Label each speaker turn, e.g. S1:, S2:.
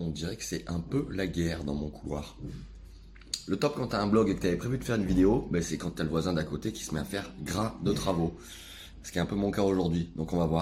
S1: on dirait que c'est un peu la guerre dans mon couloir. Le top quand t'as un blog et que t'avais prévu de faire une vidéo, ben, c'est quand t'as le voisin d'à côté qui se met à faire gras de travaux. Ce qui est un peu mon cas aujourd'hui, donc on va voir.